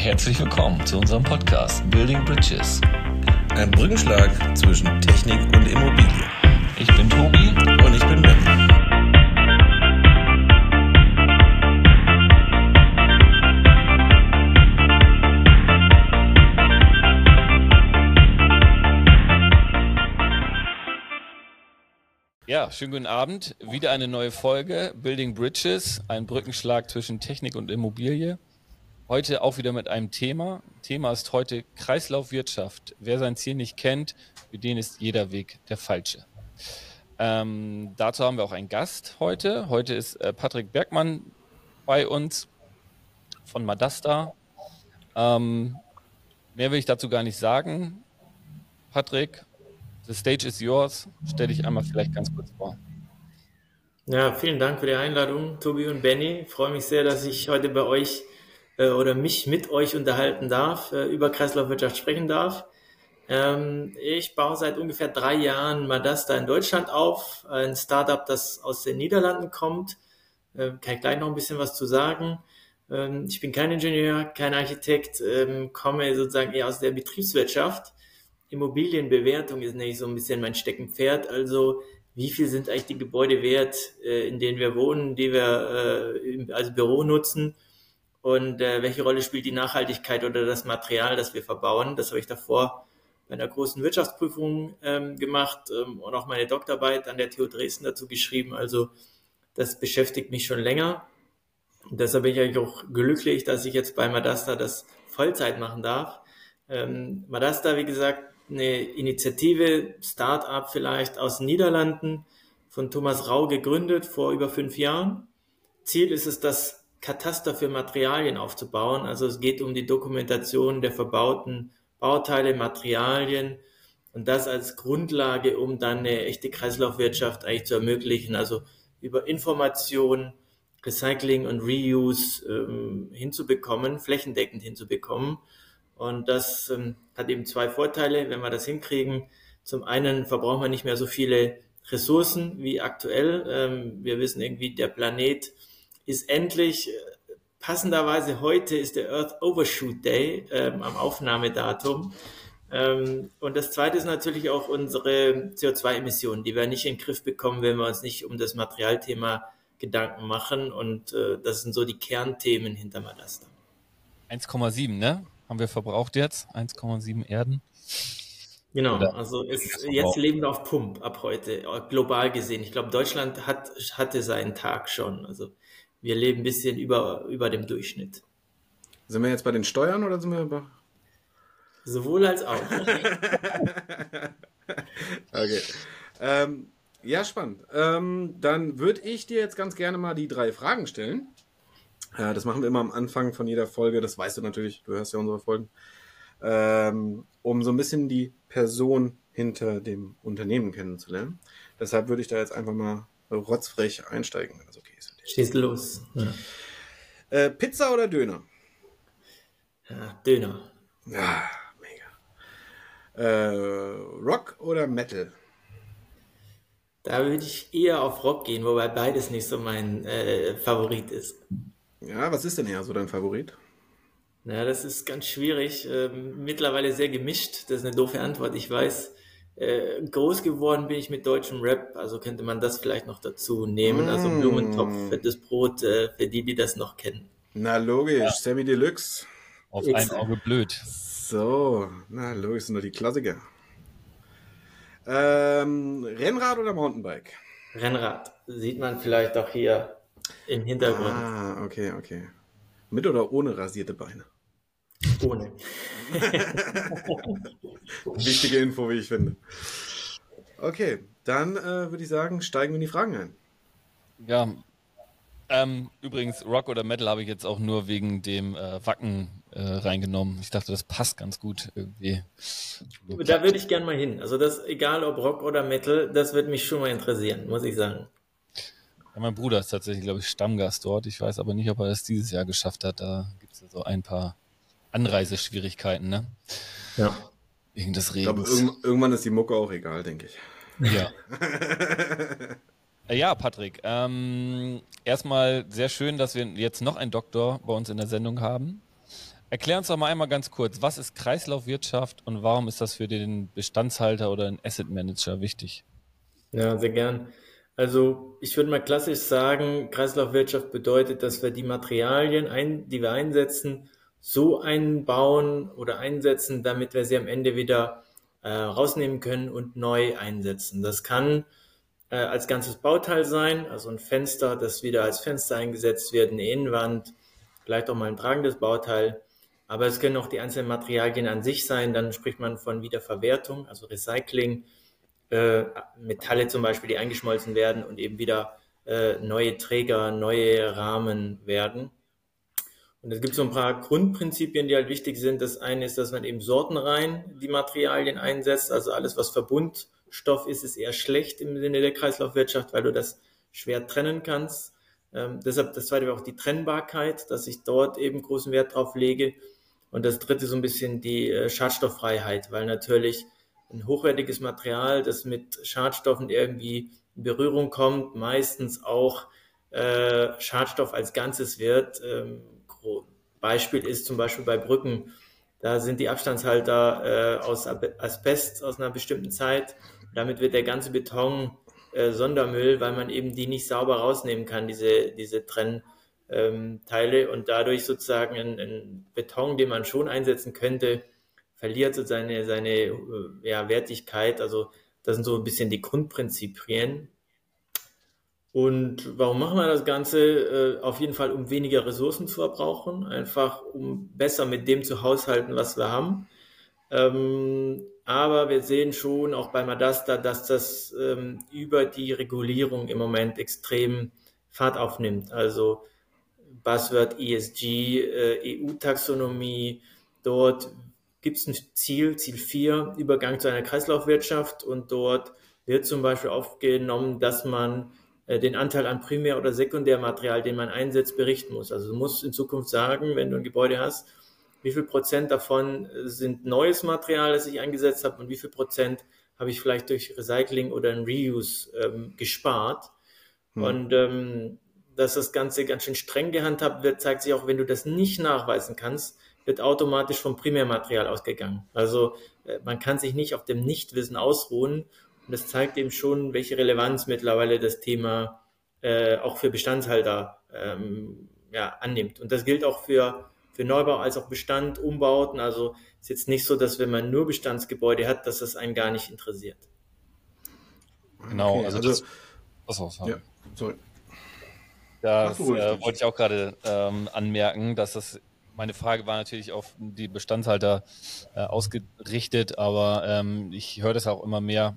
herzlich willkommen zu unserem Podcast Building Bridges. Ein Brückenschlag zwischen Technik und Immobilie. Ich bin Tobi Und ich bin Ben. Ja, schönen guten Abend. Wieder eine neue Folge Building Bridges, ein Brückenschlag zwischen Technik und Immobilie. Heute auch wieder mit einem Thema. Thema ist heute Kreislaufwirtschaft. Wer sein Ziel nicht kennt, für den ist jeder Weg der falsche. Ähm, dazu haben wir auch einen Gast heute. Heute ist äh, Patrick Bergmann bei uns von Madasta. Ähm, mehr will ich dazu gar nicht sagen. Patrick, the stage is yours. Stell dich einmal vielleicht ganz kurz vor. Ja, vielen Dank für die Einladung, Tobi und Benny. Ich freue mich sehr, dass ich heute bei euch äh, oder mich mit euch unterhalten darf, äh, über Kreislaufwirtschaft sprechen darf. Ähm, ich baue seit ungefähr drei Jahren Madasta in Deutschland auf, ein Startup, das aus den Niederlanden kommt. Äh, kann ich gleich noch ein bisschen was zu sagen. Ähm, ich bin kein Ingenieur, kein Architekt, ähm, komme sozusagen eher aus der Betriebswirtschaft. Immobilienbewertung ist nämlich so ein bisschen mein Steckenpferd. Also wie viel sind eigentlich die Gebäude wert, äh, in denen wir wohnen, die wir äh, als Büro nutzen? Und äh, welche Rolle spielt die Nachhaltigkeit oder das Material, das wir verbauen? Das habe ich davor bei einer großen Wirtschaftsprüfung ähm, gemacht ähm, und auch meine Doktorarbeit an der TU Dresden dazu geschrieben. Also das beschäftigt mich schon länger. Und deshalb bin ich eigentlich auch glücklich, dass ich jetzt bei Madasta das Vollzeit machen darf. Ähm, Madasta, wie gesagt, eine Initiative, Start-up vielleicht aus den Niederlanden, von Thomas Rau gegründet vor über fünf Jahren. Ziel ist es, das Kataster für Materialien aufzubauen. Also es geht um die Dokumentation der verbauten Bauteile, Materialien und das als Grundlage, um dann eine echte Kreislaufwirtschaft eigentlich zu ermöglichen. Also über Information, Recycling und Reuse ähm, hinzubekommen, flächendeckend hinzubekommen. Und das ähm, hat eben zwei Vorteile, wenn wir das hinkriegen. Zum einen verbrauchen wir nicht mehr so viele Ressourcen wie aktuell. Ähm, wir wissen irgendwie, der Planet ist endlich, äh, passenderweise heute ist der Earth Overshoot Day ähm, am Aufnahmedatum. Ähm, und das zweite ist natürlich auch unsere CO2-Emissionen, die wir nicht in den Griff bekommen, wenn wir uns nicht um das Materialthema Gedanken machen. Und äh, das sind so die Kernthemen hinter Madasta. 1,7, ne? haben wir verbraucht jetzt, 1,7 Erden. Genau, Oder also ist, jetzt leben wir auf Pump ab heute, global gesehen. Ich glaube, Deutschland hat, hatte seinen Tag schon. Also wir leben ein bisschen über, über dem Durchschnitt. Sind wir jetzt bei den Steuern oder sind wir bei... Sowohl als auch. okay. Ähm, ja, spannend. Ähm, dann würde ich dir jetzt ganz gerne mal die drei Fragen stellen. Ja, das machen wir immer am Anfang von jeder Folge, das weißt du natürlich, du hörst ja unsere Folgen, ähm, um so ein bisschen die Person hinter dem Unternehmen kennenzulernen. Deshalb würde ich da jetzt einfach mal rotzfrech einsteigen, wenn das okay. Schieß los. Ja. Äh, Pizza oder Döner? Ja, Döner. Ja, mega. Äh, Rock oder Metal? Da würde ich eher auf Rock gehen, wobei beides nicht so mein äh, Favorit ist. Ja, was ist denn eher so dein Favorit? Ja, das ist ganz schwierig. Ähm, mittlerweile sehr gemischt. Das ist eine doofe Antwort, ich weiß. Äh, groß geworden bin ich mit deutschem Rap, also könnte man das vielleicht noch dazu nehmen. Also mm. Also Blumentopf, fettes Brot, äh, für die, die das noch kennen. Na logisch, ja. Sammy Deluxe. Auf ein Auge blöd. So, na logisch, sind doch die Klassiker. Ähm, Rennrad oder Mountainbike? Rennrad. Sieht man vielleicht auch hier im Hintergrund. Ah, okay, okay. Mit oder ohne rasierte Beine? Ohne. Wichtige Info, wie ich finde. Okay, dann äh, würde ich sagen, steigen wir in die Fragen ein. Ja. Ähm, übrigens, Rock oder Metal habe ich jetzt auch nur wegen dem äh, Wacken äh, reingenommen. Ich dachte, das passt ganz gut irgendwie. Da würde ich gern mal hin. Also das, egal ob Rock oder Metal, das würde mich schon mal interessieren, muss ich sagen. Ja, mein Bruder ist tatsächlich, glaube ich, Stammgast dort. Ich weiß aber nicht, ob er es dieses Jahr geschafft hat. Da gibt es ja so ein paar Anreiseschwierigkeiten, ne? Ja. Wegen des Regens. Ich glaube, irgendwann ist die Mucke auch egal, denke ich. Ja. Äh, ja, Patrick. Ähm, erstmal sehr schön, dass wir jetzt noch einen Doktor bei uns in der Sendung haben. Erklär uns doch mal einmal ganz kurz, was ist Kreislaufwirtschaft und warum ist das für den Bestandshalter oder den Asset Manager wichtig? Ja, sehr gern. Also ich würde mal klassisch sagen, Kreislaufwirtschaft bedeutet, dass wir die Materialien, ein, die wir einsetzen, so einbauen oder einsetzen, damit wir sie am Ende wieder äh, rausnehmen können und neu einsetzen. Das kann äh, als ganzes Bauteil sein, also ein Fenster, das wieder als Fenster eingesetzt wird, eine Innenwand, vielleicht auch mal ein tragendes Bauteil. Aber es können auch die einzelnen Materialien an sich sein. Dann spricht man von Wiederverwertung, also Recycling. Äh, Metalle zum Beispiel, die eingeschmolzen werden und eben wieder äh, neue Träger, neue Rahmen werden. Und es gibt so ein paar Grundprinzipien, die halt wichtig sind. Das eine ist, dass man eben sortenrein die Materialien einsetzt. Also alles, was Verbundstoff ist, ist eher schlecht im Sinne der Kreislaufwirtschaft, weil du das schwer trennen kannst. Ähm, deshalb das zweite wäre auch die Trennbarkeit, dass ich dort eben großen Wert drauf lege. Und das dritte so ein bisschen die äh, Schadstofffreiheit, weil natürlich ein hochwertiges Material, das mit Schadstoffen irgendwie in Berührung kommt, meistens auch äh, Schadstoff als Ganzes wird. Ähm, Beispiel ist zum Beispiel bei Brücken, da sind die Abstandshalter äh, aus Asbest aus einer bestimmten Zeit. Damit wird der ganze Beton äh, Sondermüll, weil man eben die nicht sauber rausnehmen kann, diese, diese Trennteile ähm, und dadurch sozusagen ein, Beton, den man schon einsetzen könnte, verliert so seine, seine äh, ja, Wertigkeit. Also das sind so ein bisschen die Grundprinzipien. Und warum machen wir das Ganze? Äh, auf jeden Fall, um weniger Ressourcen zu verbrauchen, einfach um besser mit dem zu haushalten, was wir haben. Ähm, aber wir sehen schon auch bei Madasta, dass das ähm, über die Regulierung im Moment extrem Fahrt aufnimmt. Also Buzzword ESG, äh, EU-Taxonomie, dort gibt es ein Ziel, Ziel 4, Übergang zu einer Kreislaufwirtschaft und dort wird zum Beispiel aufgenommen, dass man den Anteil an Primär- oder Sekundärmaterial, den man einsetzt, berichten muss. Also du musst in Zukunft sagen, wenn du ein Gebäude hast, wie viel Prozent davon äh, sind neues Material, das ich eingesetzt habe und wie viel Prozent habe ich vielleicht durch Recycling oder ein Reuse ähm, gespart. Hm. Und ähm, dass das Ganze ganz schön streng gehandhabt wird, zeigt sich auch, wenn du das nicht nachweisen kannst, wird automatisch vom Primärmaterial ausgegangen. Also äh, man kann sich nicht auf dem Nichtwissen ausruhen und das zeigt eben schon, welche Relevanz mittlerweile das Thema äh, auch für Bestandshalter ähm, ja, annimmt. Und das gilt auch für, für Neubau als auch Bestand, Umbauten. Also ist jetzt nicht so, dass wenn man nur Bestandsgebäude hat, dass das einen gar nicht interessiert. Genau, okay, also, also das. Achso, sorry. Ja, sorry. Das äh, wollte ich auch gerade ähm, anmerken, dass das meine Frage war natürlich auf die Bestandshalter äh, ausgerichtet, aber ähm, ich höre das auch immer mehr,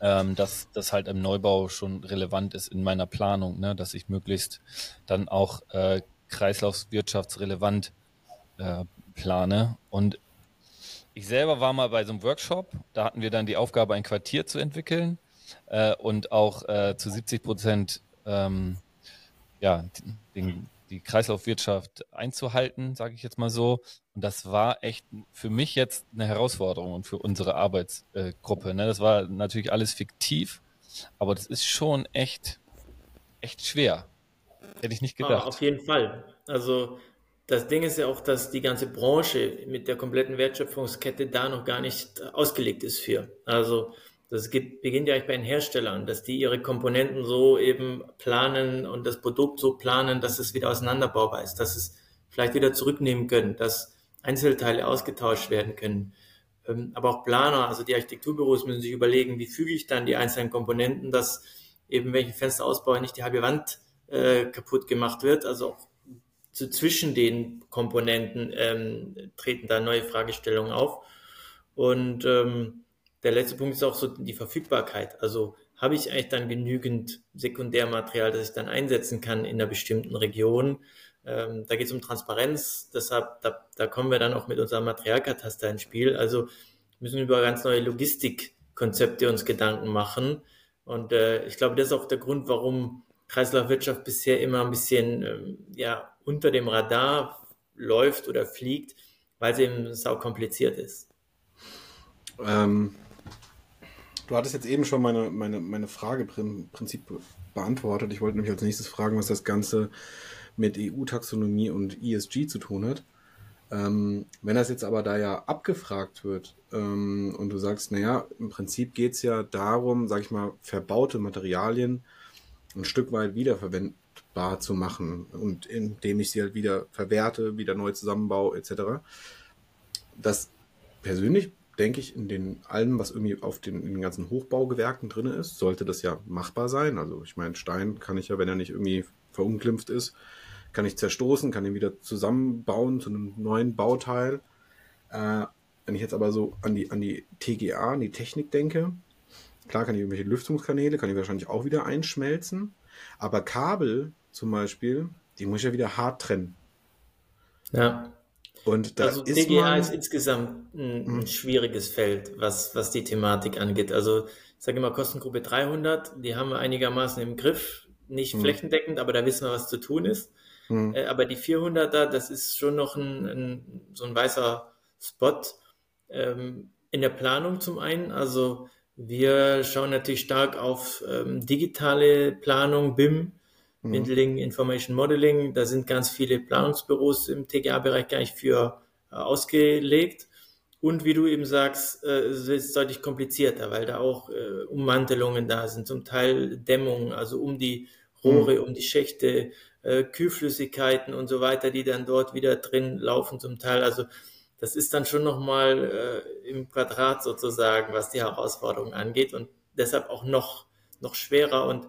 ähm, dass das halt im Neubau schon relevant ist in meiner Planung, ne? dass ich möglichst dann auch äh, kreislaufswirtschaftsrelevant äh, plane. Und ich selber war mal bei so einem Workshop, da hatten wir dann die Aufgabe, ein Quartier zu entwickeln äh, und auch äh, zu 70 Prozent ähm, ja, den, die Kreislaufwirtschaft einzuhalten, sage ich jetzt mal so. Und das war echt für mich jetzt eine Herausforderung und für unsere Arbeitsgruppe. Ne? Das war natürlich alles fiktiv, aber das ist schon echt, echt schwer. Hätte ich nicht gedacht. Ah, auf jeden Fall. Also das Ding ist ja auch, dass die ganze Branche mit der kompletten Wertschöpfungskette da noch gar nicht ausgelegt ist für. Also das geht, beginnt ja eigentlich bei den Herstellern, dass die ihre Komponenten so eben planen und das Produkt so planen, dass es wieder auseinanderbaubar ist, dass es vielleicht wieder zurücknehmen können, dass Einzelteile ausgetauscht werden können. Ähm, aber auch Planer, also die Architekturbüros müssen sich überlegen, wie füge ich dann die einzelnen Komponenten, dass eben welche Fenster ausbaue, nicht die halbe Wand äh, kaputt gemacht wird. Also auch so zwischen den Komponenten ähm, treten da neue Fragestellungen auf. Und ähm, der letzte Punkt ist auch so die Verfügbarkeit. Also habe ich eigentlich dann genügend Sekundärmaterial, das ich dann einsetzen kann in einer bestimmten Region. Ähm, da geht es um Transparenz, deshalb, da, da kommen wir dann auch mit unserem Materialkataster ins Spiel. Also müssen über ganz neue Logistikkonzepte uns Gedanken machen. Und äh, ich glaube, das ist auch der Grund, warum Kreislaufwirtschaft bisher immer ein bisschen ähm, ja, unter dem Radar läuft oder fliegt, weil es eben sau kompliziert ist. Ähm, Du hattest jetzt eben schon meine, meine, meine Frage im Prinzip beantwortet. Ich wollte nämlich als nächstes fragen, was das Ganze mit EU-Taxonomie und ESG zu tun hat. Ähm, wenn das jetzt aber da ja abgefragt wird ähm, und du sagst, naja, im Prinzip geht's ja darum, sag ich mal, verbaute Materialien ein Stück weit wiederverwendbar zu machen und indem ich sie halt wieder verwerte, wieder neu zusammenbaue etc. Das persönlich denke ich, in den allem, was irgendwie auf den, in den ganzen Hochbaugewerken drin ist, sollte das ja machbar sein. Also ich meine, Stein kann ich ja, wenn er nicht irgendwie verunglimpft ist, kann ich zerstoßen, kann ihn wieder zusammenbauen zu einem neuen Bauteil. Äh, wenn ich jetzt aber so an die, an die TGA, an die Technik denke, klar kann ich irgendwelche Lüftungskanäle, kann ich wahrscheinlich auch wieder einschmelzen. Aber Kabel zum Beispiel, die muss ich ja wieder hart trennen. Ja. Und da also ist TGA man, ist insgesamt ein, Hm. ein schwieriges Feld, was, was die Thematik angeht. Also ich sage immer Kostengruppe 300, die haben wir einigermaßen im Griff, nicht Hm. flächendeckend, aber da wissen wir, was zu tun ist. Hm. Äh, aber die 400er, das ist schon noch ein, ein, so ein weißer Spot ähm, in der Planung zum einen. Also wir schauen natürlich stark auf ähm, digitale Planung, BIM, Mhm. Building Information Modeling. Da sind ganz viele Planungsbüros im TGA-Bereich gar nicht für äh, ausgelegt. Und wie du eben sagst, äh, es ist deutlich komplizierter, weil da auch äh, Ummantelungen da sind, zum Teil Dämmungen, also um die Rohre, um die Schächte, äh, Kühlflüssigkeiten und so weiter, die dann dort wieder drin laufen zum Teil. Also das ist dann schon nochmal äh, im Quadrat sozusagen, was die Herausforderungen angeht und deshalb auch noch, noch schwerer und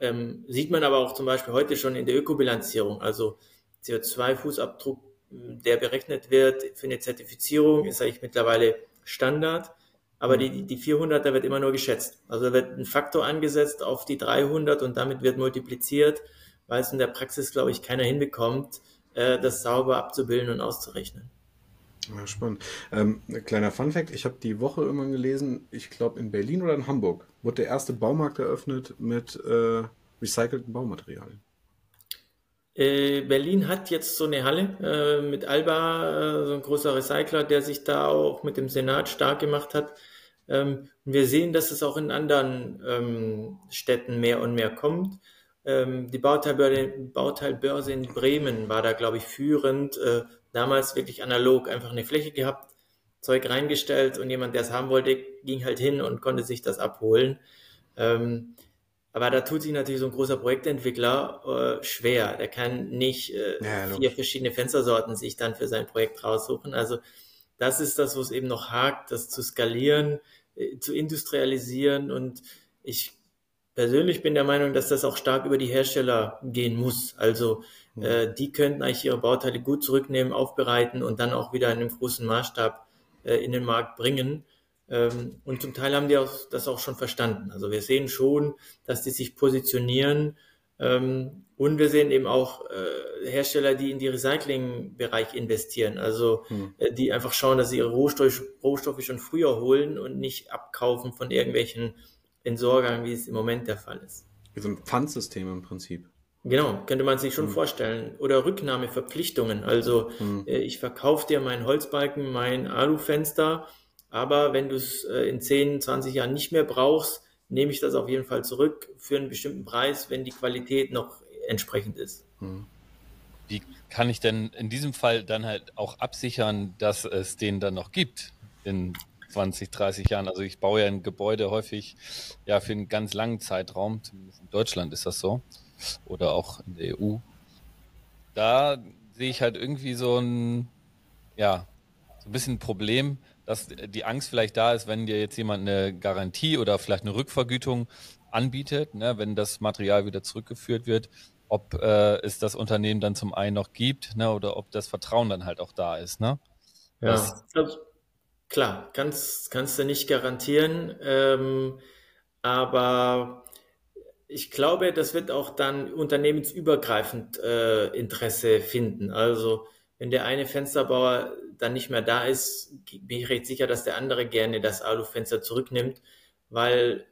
ähm, sieht man aber auch zum Beispiel heute schon in der Ökobilanzierung, also CO2-Fußabdruck, der berechnet wird für eine Zertifizierung, ist eigentlich mittlerweile Standard. Aber die, die 400er wird immer nur geschätzt. Also wird ein Faktor angesetzt auf die 300 und damit wird multipliziert, weil es in der Praxis, glaube ich, keiner hinbekommt, äh, das sauber abzubilden und auszurechnen. Ja, spannend. Ähm, ein kleiner Funfact, ich habe die Woche irgendwann gelesen, ich glaube in Berlin oder in Hamburg, wurde der erste Baumarkt eröffnet mit äh, recycelten Baumaterialien. Äh, Berlin hat jetzt so eine Halle äh, mit Alba, äh, so ein großer Recycler, der sich da auch mit dem Senat stark gemacht hat. Ähm, wir sehen, dass es auch in anderen ähm, Städten mehr und mehr kommt. Ähm, die Bauteilbörse, Bauteilbörse in Bremen war da, glaube ich, führend. Äh, damals wirklich analog, einfach eine Fläche gehabt, Zeug reingestellt und jemand, der es haben wollte, ging halt hin und konnte sich das abholen. Ähm, aber da tut sich natürlich so ein großer Projektentwickler äh, schwer. Der kann nicht äh, Ja, vier verschiedene Fenstersorten sich dann für sein Projekt raussuchen. Also das ist das, wo es eben noch hakt, das zu skalieren, äh, zu industrialisieren. Und ich persönlich bin der Meinung, dass das auch stark über die Hersteller gehen muss. Also äh, die könnten eigentlich ihre Bauteile gut zurücknehmen, aufbereiten und dann auch wieder in einem großen Maßstab äh, in den Markt bringen. Ähm, und zum Teil haben die auch, das auch schon verstanden. Also wir sehen schon, dass die sich positionieren. Ähm, und wir sehen eben auch äh, Hersteller, die in die Recycling-Bereich investieren. Also Hm. äh, die einfach schauen, dass sie ihre Rohstoff, Rohstoffe schon früher holen und nicht abkaufen von irgendwelchen Entsorgern, wie es im Moment der Fall ist. Wie so ein Pfandsystem im Prinzip. Genau, könnte man sich schon vorstellen. Oder Rücknahmeverpflichtungen. Also Hm. äh, ich verkaufe dir meinen Holzbalken, mein Alufenster, aber wenn du es äh, in 10, 20 Jahren nicht mehr brauchst, nehme ich das auf jeden Fall zurück für einen bestimmten Preis, wenn die Qualität noch entsprechend ist. Wie kann ich denn in diesem Fall dann halt auch absichern, dass es den dann noch gibt in 20, 30 Jahren? Also ich baue ja ein Gebäude häufig ja für einen ganz langen Zeitraum, zumindest in Deutschland ist das so oder auch in der EU. Da sehe ich halt irgendwie so ein, ja, so ein bisschen ein Problem, dass die Angst vielleicht da ist, wenn dir jetzt jemand eine Garantie oder vielleicht eine Rückvergütung anbietet, ne, wenn das Material wieder zurückgeführt wird, ob äh, es das Unternehmen dann zum einen noch gibt, ne, oder ob das Vertrauen dann halt auch da ist, ne? Das- Also, klar, kannst, kannst du nicht garantieren, ähm, aber ich glaube, das wird auch dann unternehmensübergreifend äh, Interesse finden. Also wenn der eine Fensterbauer dann nicht mehr da ist, bin ich recht sicher, dass der andere gerne das Alufenster zurücknimmt, weil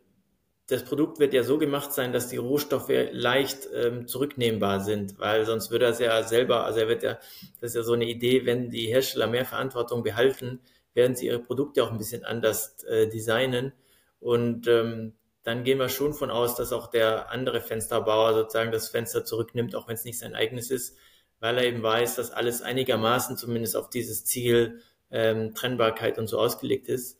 das Produkt wird ja so gemacht sein, dass die Rohstoffe leicht ähm, zurücknehmbar sind, weil sonst würde er es ja selber, also er wird ja, das ist ja so eine Idee, wenn die Hersteller mehr Verantwortung behalten, werden sie ihre Produkte auch ein bisschen anders äh, designen und ähm, dann gehen wir schon von aus, dass auch der andere Fensterbauer sozusagen das Fenster zurücknimmt, auch wenn es nicht sein eigenes ist. weil er eben weiß, dass alles einigermaßen zumindest auf dieses Ziel ähm, Trennbarkeit und so ausgelegt ist.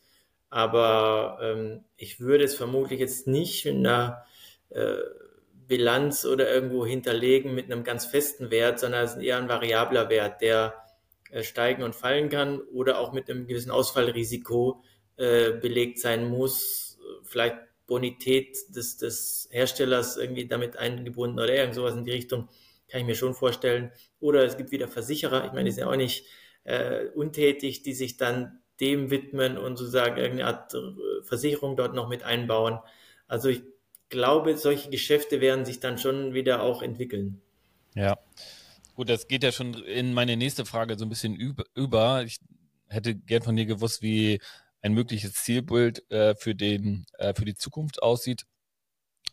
Aber ähm, ich würde es vermutlich jetzt nicht in einer äh, Bilanz oder irgendwo hinterlegen mit einem ganz festen Wert, sondern es ist eher ein variabler Wert, der steigen und fallen kann oder auch mit einem gewissen Ausfallrisiko äh, belegt sein muss. Vielleicht Bonität des, des Herstellers irgendwie damit eingebunden oder irgend sowas in die Richtung, kann ich mir schon vorstellen. Oder es gibt wieder Versicherer, ich meine, die sind ja auch nicht äh, untätig, die sich dann dem widmen und sozusagen irgendeine Art äh, Versicherung dort noch mit einbauen. Also ich glaube, solche Geschäfte werden sich dann schon wieder auch entwickeln. Ja. Gut, das geht ja schon in meine nächste Frage so ein bisschen über. Ich hätte gern von dir gewusst, wie ein mögliches Zielbild äh, für den äh, für die Zukunft aussieht.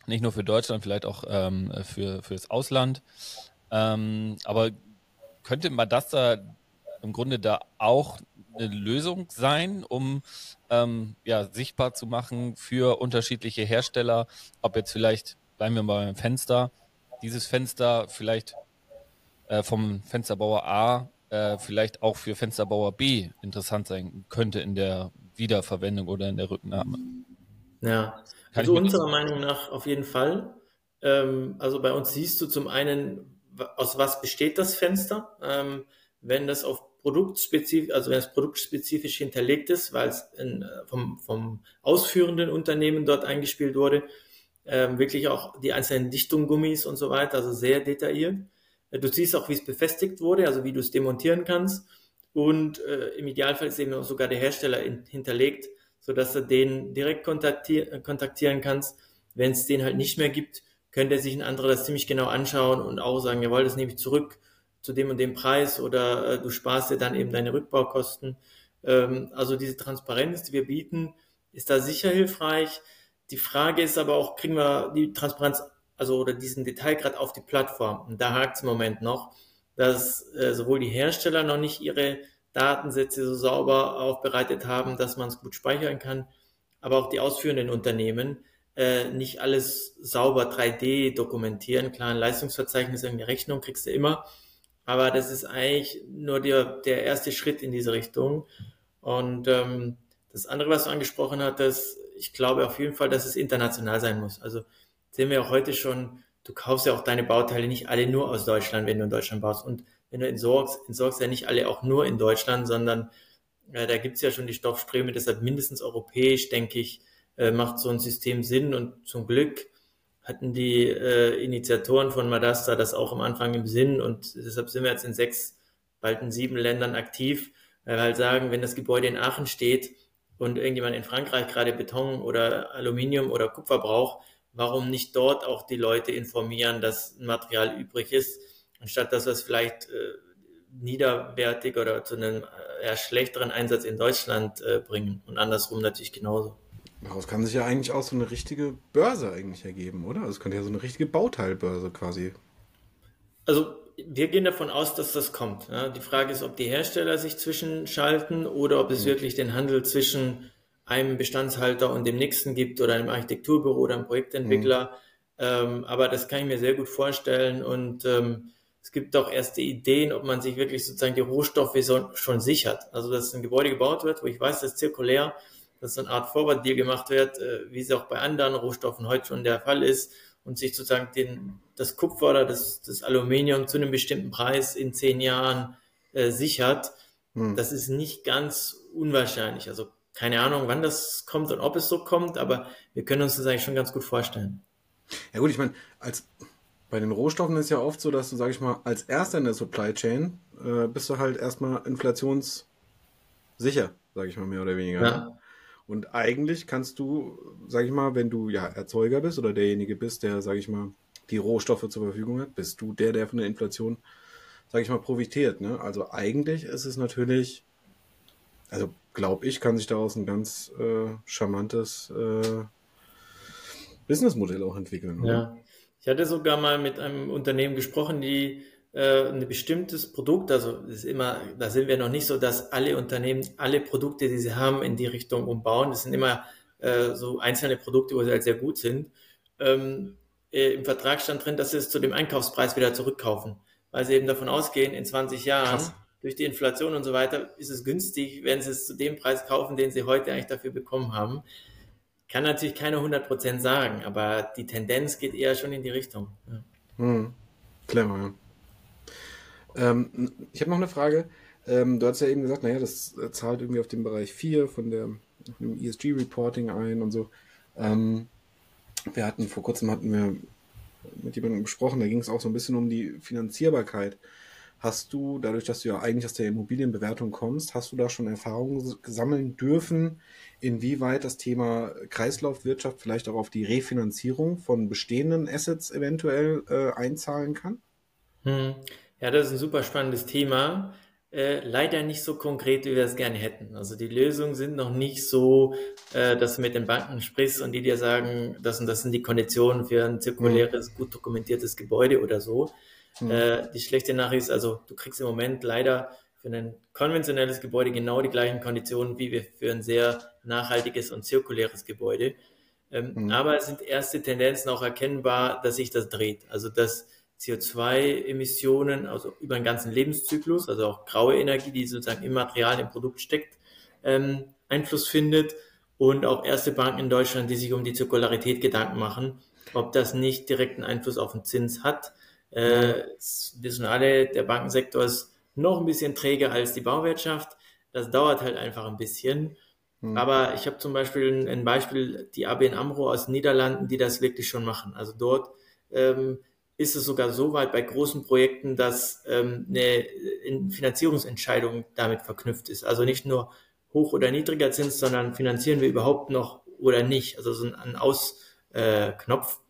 Nicht nur für Deutschland, vielleicht auch ähm, für für das Ausland. Ähm, aber könnte Madasta im Grunde da auch eine Lösung sein, um ähm, ja, sichtbar zu machen für unterschiedliche Hersteller, ob jetzt vielleicht, bleiben wir mal beim Fenster, dieses Fenster vielleicht äh, vom Fensterbauer A äh, vielleicht auch für Fensterbauer B interessant sein könnte in der Wiederverwendung oder in der Rücknahme. Ja, Kann also unserer Meinung nach auf jeden Fall. Ähm, also bei uns siehst du zum einen, aus was besteht das Fenster. Ähm, wenn das auf produktspezifisch, also wenn es produktspezifisch hinterlegt ist, weil es in, äh, vom, vom ausführenden Unternehmen dort eingespielt wurde, ähm, wirklich auch die einzelnen Dichtungen, und so weiter, also sehr detailliert. Äh, du siehst auch, wie es befestigt wurde, also wie du es demontieren kannst. Und äh, im Idealfall ist eben sogar der Hersteller in, hinterlegt, so dass du den direkt kontaktier kontaktieren kannst. Wenn es den halt nicht mehr gibt, könnte sich ein anderer das ziemlich genau anschauen und auch sagen, jawohl, das nehme ich zurück zu dem und dem Preis oder äh, du sparst dir dann eben deine Rückbaukosten. Ähm, also diese Transparenz, die wir bieten, ist da sicher hilfreich. Die Frage ist aber auch, kriegen wir die Transparenz, also oder diesen Detailgrad auf die Plattform? Und da hakt es im Moment noch, dass äh, sowohl die Hersteller noch nicht ihre Datensätze so sauber aufbereitet haben, dass man es gut speichern kann, aber auch die ausführenden Unternehmen äh, nicht alles sauber 3D dokumentieren. Klar, ein Leistungsverzeichnis, eine Rechnung kriegst du immer, aber das ist eigentlich nur der, der erste Schritt in diese Richtung. Und ähm, das andere, was du angesprochen hattest, ich glaube auf jeden Fall, dass es international sein muss. Also sehen wir auch heute schon, du kaufst ja auch deine Bauteile nicht alle nur aus Deutschland, wenn du in Deutschland baust. Und wenn du entsorgst, entsorgst ja nicht alle auch nur in Deutschland, sondern äh, da gibt's ja schon die Stoffströme, deshalb mindestens europäisch, denke ich, äh, macht so ein System Sinn. Und zum Glück hatten die äh, Initiatoren von Madasta das auch am Anfang im Sinn und deshalb sind wir jetzt in sechs, bald in sieben Ländern aktiv, weil wir halt sagen, wenn das Gebäude in Aachen steht und irgendjemand in Frankreich gerade Beton oder Aluminium oder Kupfer braucht, warum nicht dort auch die Leute informieren, dass ein Material übrig ist, anstatt dass wir es vielleicht äh, niederwertig oder zu einem äh, eher schlechteren Einsatz in Deutschland äh, bringen und andersrum natürlich genauso. Daraus kann sich ja eigentlich auch so eine richtige Börse eigentlich ergeben, oder? Also es könnte ja so eine richtige Bauteilbörse quasi. Also wir gehen davon aus, dass das kommt. Die Frage ist, ob die Hersteller sich zwischenschalten oder ob es mhm. wirklich den Handel zwischen einem Bestandshalter und dem nächsten gibt oder einem Architekturbüro oder einem Projektentwickler. Mhm. Ähm, aber das kann ich mir sehr gut vorstellen und ähm, es gibt auch erste Ideen, ob man sich wirklich sozusagen die Rohstoffe so, schon sichert. Also dass ein Gebäude gebaut wird, wo ich weiß, das ist zirkulär, dass so eine Art Forward-Deal gemacht wird, äh, wie es auch bei anderen Rohstoffen heute schon der Fall ist und sich sozusagen den, das Kupfer oder das, das Aluminium zu einem bestimmten Preis in zehn Jahren äh, sichert. Hm. Das ist nicht ganz unwahrscheinlich. Also keine Ahnung, wann das kommt und ob es so kommt, aber wir können uns das eigentlich schon ganz gut vorstellen. Ja gut, ich meine, als bei den Rohstoffen ist ja oft so, dass du, sag ich mal, als erster in der Supply Chain äh, bist du halt erstmal inflationssicher, sage ich mal mehr oder weniger. Ja. Und eigentlich kannst du, sag ich mal, wenn du ja Erzeuger bist oder derjenige bist, der, sag ich mal, die Rohstoffe zur Verfügung hat, bist du der, der von der Inflation, sag ich mal, profitiert. Ne? Also eigentlich ist es natürlich, also glaube ich, kann sich daraus ein ganz äh, charmantes äh, Businessmodell auch entwickeln. Oder? Ja, ich hatte sogar mal mit einem Unternehmen gesprochen, die äh, ein bestimmtes Produkt, also ist immer, da sind wir noch nicht so, dass alle Unternehmen alle Produkte, die sie haben, in die Richtung umbauen. Das sind immer äh, so einzelne Produkte, wo sie halt sehr gut sind. Ähm, äh, Im Vertrag stand drin, dass sie es zu dem Einkaufspreis wieder zurückkaufen. weil sie eben davon ausgehen, in 20 Jahren Krass. Durch die Inflation und so weiter ist es günstig, wenn sie es zu dem Preis kaufen, den sie heute eigentlich dafür bekommen haben. Kann natürlich keiner 100% sagen, aber die Tendenz geht eher schon in die Richtung. Ja. Hm. Clever, ja. Ähm, ich habe noch eine Frage. Ähm, du hast ja eben gesagt, naja, das zahlt irgendwie auf den Bereich 4 von der, dem ESG-Reporting ein und so. Ähm, wir hatten vor kurzem hatten wir mit jemandem gesprochen, da ging es auch so ein bisschen um die Finanzierbarkeit. Hast du, dadurch, dass du ja eigentlich aus der Immobilienbewertung kommst, hast du da schon Erfahrungen sammeln dürfen, inwieweit das Thema Kreislaufwirtschaft vielleicht auch auf die Refinanzierung von bestehenden Assets eventuell äh, einzahlen kann? Hm. Ja, das ist ein super spannendes Thema. Äh, leider nicht so konkret, wie wir es gerne hätten. Also die Lösungen sind noch nicht so, äh, dass du mit den Banken sprichst und die dir sagen, das und das sind die Konditionen für ein zirkuläres, gut dokumentiertes Gebäude oder so. Mhm. Äh, die schlechte Nachricht ist also, du kriegst im Moment leider für ein konventionelles Gebäude genau die gleichen Konditionen wie wir für ein sehr nachhaltiges und zirkuläres Gebäude. Ähm, Mhm. Aber es sind erste Tendenzen auch erkennbar, dass sich das dreht. Also dass CO2-Emissionen, also über den ganzen Lebenszyklus, also auch graue Energie, die sozusagen im Material, im Produkt steckt, ähm, Einfluss findet und auch erste Banken in Deutschland, die sich um die Zirkularität Gedanken machen, ob das nicht direkten Einfluss auf den Zins hat. Äh, wissen alle, der Bankensektor ist noch ein bisschen träger als die Bauwirtschaft. Das dauert halt einfach ein bisschen. Mhm. Aber ich habe zum Beispiel ein, Beispiel, die ABN AMRO aus den Niederlanden, die das wirklich schon machen. Also dort ähm, ist es sogar so weit bei großen Projekten, dass ähm, eine Finanzierungsentscheidung damit verknüpft ist. Also nicht nur hoch oder niedriger Zins, sondern finanzieren wir überhaupt noch oder nicht. Also so ein, ein Ausknopf.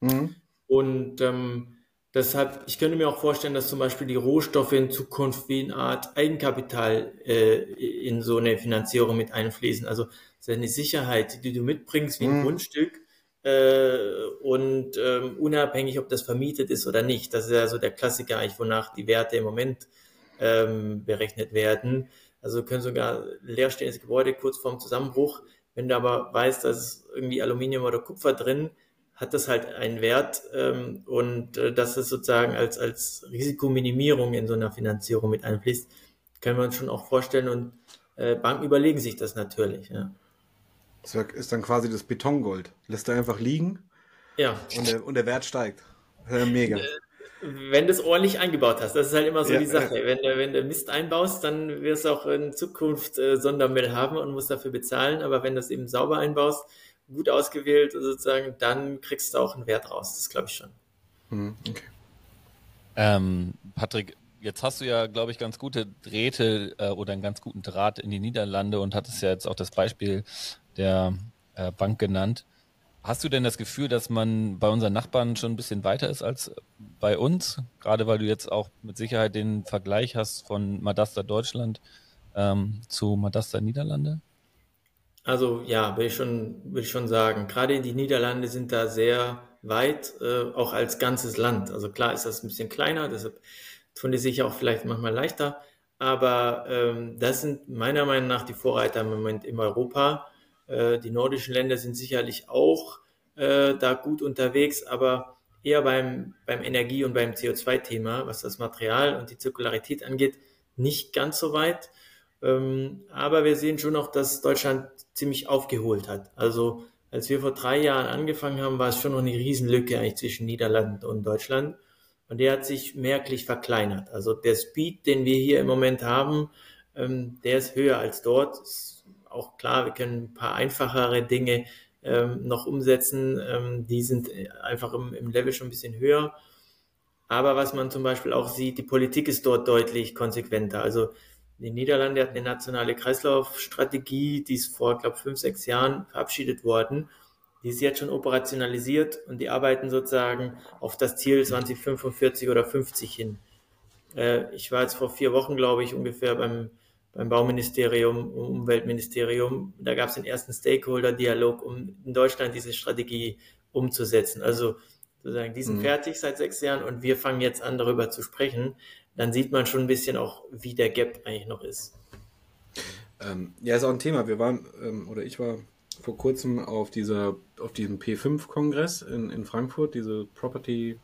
Äh. Mhm. Und ähm, deshalb, ich könnte mir auch vorstellen, dass zum Beispiel die Rohstoffe in Zukunft wie eine Art Eigenkapital äh, in so eine Finanzierung mit einfließen. Also eine Sicherheit, die du mitbringst wie ein Mhm. Grundstück äh, und ähm, unabhängig, ob das vermietet ist oder nicht. Das ist ja so der Klassiker eigentlich, wonach die Werte im Moment ähm, berechnet werden. Also können sogar leerstehendes Gebäude kurz vorm Zusammenbruch, wenn du aber weißt, dass es irgendwie Aluminium oder Kupfer drin, hat das halt einen Wert ähm, und äh, dass es sozusagen als, als Risikominimierung in so einer Finanzierung mit einfließt, können wir uns schon auch vorstellen und äh, Banken überlegen sich das natürlich. Ja, Das ist dann quasi das Betongold. Lässt er einfach liegen ja. und der, und der Wert steigt. Äh, mega. wenn du es ordentlich eingebaut hast, das ist halt immer so Ja, die Sache. Wenn, du- wenn du Mist einbaust, dann wirst du auch in Zukunft äh, Sondermüll haben und musst dafür bezahlen. Aber wenn du es eben sauber einbaust, gut ausgewählt sozusagen, dann kriegst du auch einen Wert raus. Das glaube ich schon. Mhm, okay. Ähm, Patrick, jetzt hast du ja, glaube ich, ganz gute Drähte äh, oder einen ganz guten Draht in die Niederlande und hattest ja jetzt auch das Beispiel der äh, Bank genannt. Hast du denn das Gefühl, dass man bei unseren Nachbarn schon ein bisschen weiter ist als bei uns? Gerade weil du jetzt auch mit Sicherheit den Vergleich hast von Madasta Deutschland ähm, zu Madasta Niederlande? Also ja, will ich schon, will ich schon sagen. Gerade die Niederlande sind da sehr weit, äh, auch als ganzes Land. Also klar ist das ein bisschen kleiner, deshalb tun die sich auch vielleicht manchmal leichter. Aber ähm, das sind meiner Meinung nach die Vorreiter im Moment in Europa. Äh, die nordischen Länder sind sicherlich auch äh, da gut unterwegs, aber eher beim, beim Energie- und beim CO2-Thema, was das Material und die Zirkularität angeht, nicht ganz so weit. Ähm, aber wir sehen schon auch, dass Deutschland ziemlich aufgeholt hat. Also als wir vor drei Jahren angefangen haben, war es schon noch eine Riesenlücke eigentlich zwischen Niederlanden und Deutschland. Und der hat sich merklich verkleinert. Also der Speed, den wir hier im Moment haben, ähm, der ist höher als dort. Ist auch klar, wir können ein paar einfachere Dinge ähm, noch umsetzen. Ähm, die sind einfach im, im Level schon ein bisschen höher. Aber was man zum Beispiel auch sieht, die Politik ist dort deutlich konsequenter. Also die Niederlande hat eine nationale Kreislaufstrategie, die ist vor, glaube fünf, sechs Jahren verabschiedet worden. Die ist jetzt schon operationalisiert und die arbeiten sozusagen auf das Ziel 2045 oder 50 hin. Äh, ich war jetzt vor vier Wochen, glaube ich, ungefähr beim, beim Bauministerium, Umweltministerium. Da gab es den ersten Stakeholder-Dialog, um in Deutschland diese Strategie umzusetzen. Also sozusagen, die sind Mhm. fertig seit sechs Jahren und wir fangen jetzt an, darüber zu sprechen. Dann sieht man schon ein bisschen auch, wie der Gap eigentlich noch ist. Ähm, ja, ist auch ein Thema. Wir waren, ähm, oder ich war vor kurzem auf dieser, auf diesem P5-Kongress in, in Frankfurt, diese Property,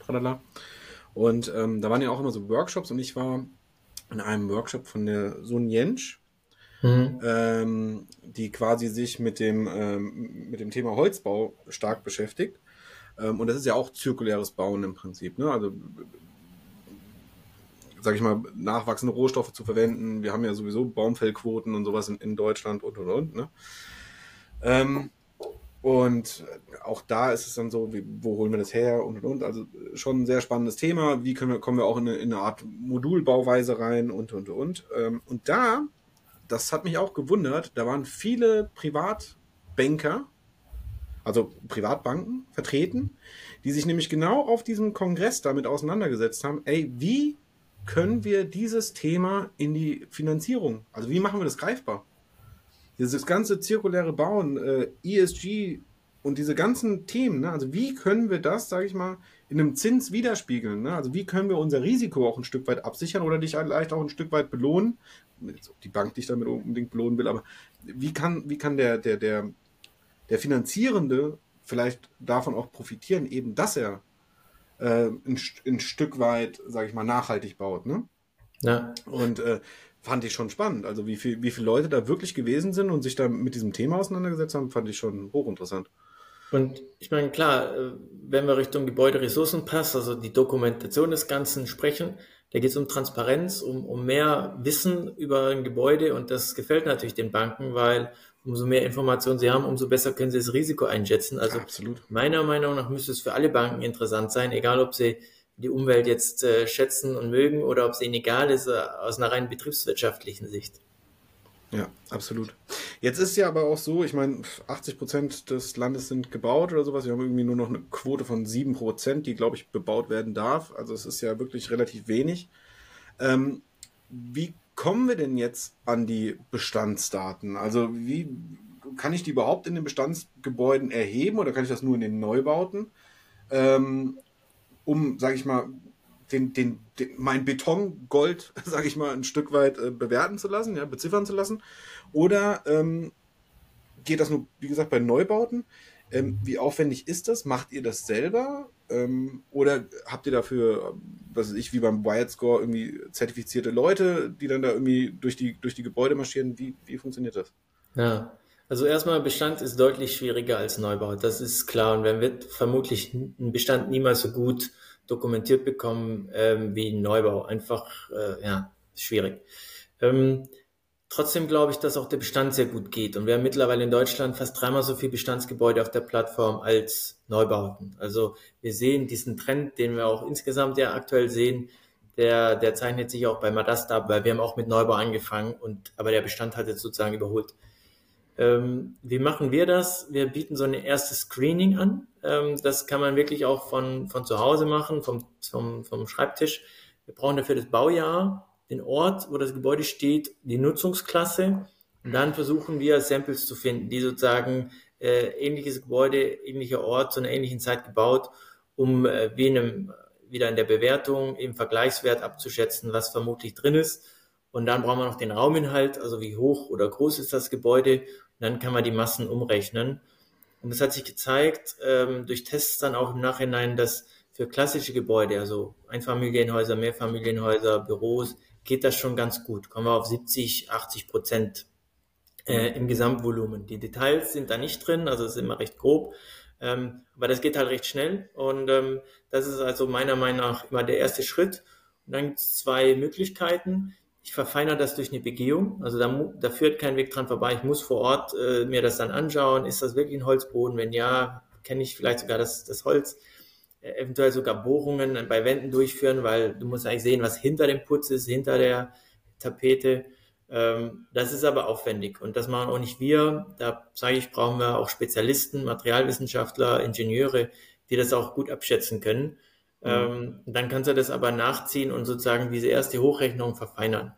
tralala. Und ähm, da waren ja auch immer so Workshops und ich war in einem Workshop von der Sun Jensch, mhm. ähm, die quasi sich mit dem, ähm, mit dem Thema Holzbau stark beschäftigt. Ähm, und das ist ja auch zirkuläres Bauen im Prinzip. Ne? Also sag ich mal, nachwachsende Rohstoffe zu verwenden. Wir haben ja sowieso Baumfellquoten und sowas in, in Deutschland und und und. Ne? Ähm, und auch da ist es dann so, wie, wo holen wir das her und und und. Also schon ein sehr spannendes Thema. Wie können wir, kommen wir auch in eine, in eine Art Modulbauweise rein und und und. Ähm, und da, das hat mich auch gewundert, da waren viele Privatbanker, also Privatbanken vertreten, die sich nämlich genau auf diesem Kongress damit auseinandergesetzt haben, ey, wie können wir dieses Thema in die Finanzierung, also wie machen wir das greifbar? Dieses ganze zirkuläre Bauen, äh, ESG und diese ganzen Themen, ne? also wie können wir das, sage ich mal, in einem Zins widerspiegeln? Ne? Also wie können wir unser Risiko auch ein Stück weit absichern oder dich vielleicht auch ein Stück weit belohnen? Die Bank dich damit unbedingt belohnen will, aber wie kann, wie kann der, der, der, der Finanzierende vielleicht davon auch profitieren, eben dass er äh, ein, ein Stück weit, sage ich mal, nachhaltig baut. Ne? Ja. Und äh, fand ich schon spannend. Also wie, viel, wie viele Leute da wirklich gewesen sind und sich da mit diesem Thema auseinandergesetzt haben, fand ich schon hochinteressant. Und ich meine, klar, äh, wenn wir Richtung Gebäuderessourcenpass, also die Dokumentation des Ganzen sprechen, da geht es um Transparenz, um, um mehr Wissen über ein Gebäude und das gefällt natürlich den Banken, weil umso mehr Informationen sie haben, umso besser können sie das Risiko einschätzen. Also Absolut. meiner Meinung nach müsste es für alle Banken interessant sein, egal ob sie die Umwelt jetzt äh, schätzen und mögen oder ob es ihnen egal ist äh, aus einer rein betriebswirtschaftlichen Sicht. Ja, absolut. Jetzt ist ja aber auch so, ich meine, 80 Prozent des Landes sind gebaut oder sowas. Wir haben irgendwie nur noch eine Quote von 7 Prozent, die, glaube ich, bebaut werden darf. Also es ist ja wirklich relativ wenig. Ähm, wie kommen wir denn jetzt an die Bestandsdaten? Also wie kann ich die überhaupt in den Bestandsgebäuden erheben oder kann ich das nur in den Neubauten? Ähm, um, sage ich mal, den, den, den, mein Betongold, sage ich mal, ein Stück weit äh, bewerten zu lassen, ja, beziffern zu lassen? Oder ähm, geht das nur, wie gesagt, bei Neubauten? Ähm, wie aufwendig ist das? Macht ihr das selber? Ähm, oder habt ihr dafür, was weiß ich, wie beim Wired Score, irgendwie zertifizierte Leute, die dann da irgendwie durch die, durch die Gebäude marschieren? Wie, wie funktioniert das? Ja, also erstmal Bestand ist deutlich schwieriger als Neubau. Das ist klar. Und man wird vermutlich einen Bestand niemals so gut dokumentiert bekommen ähm, wie ein Neubau. Einfach, äh, ja, schwierig. Ähm, Trotzdem glaube ich, dass auch der Bestand sehr gut geht. Und wir haben mittlerweile in Deutschland fast dreimal so viele Bestandsgebäude auf der Plattform als Neubauten. Also wir sehen diesen Trend, den wir auch insgesamt ja aktuell sehen, der, der zeichnet sich auch bei Madasta ab, weil wir haben auch mit Neubau angefangen und aber der Bestand hat jetzt sozusagen überholt. Ähm, wie machen wir das? Wir bieten so ein erstes Screening an. Ähm, das kann man wirklich auch von, von zu Hause machen, vom, vom, vom Schreibtisch. Wir brauchen dafür das Baujahr, den Ort, wo das Gebäude steht, die Nutzungsklasse und dann versuchen wir Samples zu finden, die sozusagen äh, ähnliches Gebäude, ähnlicher Ort zu einer ähnlichen Zeit gebaut, um äh, wie in einem, wieder in der Bewertung im Vergleichswert abzuschätzen, was vermutlich drin ist. Und dann brauchen wir noch den Rauminhalt, also wie hoch oder groß ist das Gebäude. Und dann kann man die Massen umrechnen. Und es hat sich gezeigt, ähm, durch Tests dann auch im Nachhinein, dass für klassische Gebäude, also Einfamilienhäuser, Mehrfamilienhäuser, Büros, geht das schon ganz gut. Kommen wir auf 70, 80 Prozent äh, im Gesamtvolumen. Die Details sind da nicht drin, also es ist immer recht grob. Ähm, aber das geht halt recht schnell und ähm, das ist also meiner Meinung nach immer der erste Schritt. Und dann gibt es zwei Möglichkeiten. Ich verfeinere das durch eine Begehung, also da, da führt kein Weg dran vorbei. Ich muss vor Ort äh, mir das dann anschauen. Ist das wirklich ein Holzboden? Wenn ja, kenne ich vielleicht sogar das, das Holz. Äh, eventuell sogar Bohrungen bei Wänden durchführen, weil du musst eigentlich sehen, was hinter dem Putz ist, hinter der Tapete. Ähm, das ist aber aufwendig und das machen auch nicht wir. Da sage ich, brauchen wir auch Spezialisten, Materialwissenschaftler, Ingenieure, die das auch gut abschätzen können. Mhm. Ähm, dann kannst du das aber nachziehen und sozusagen diese erste Hochrechnung verfeinern.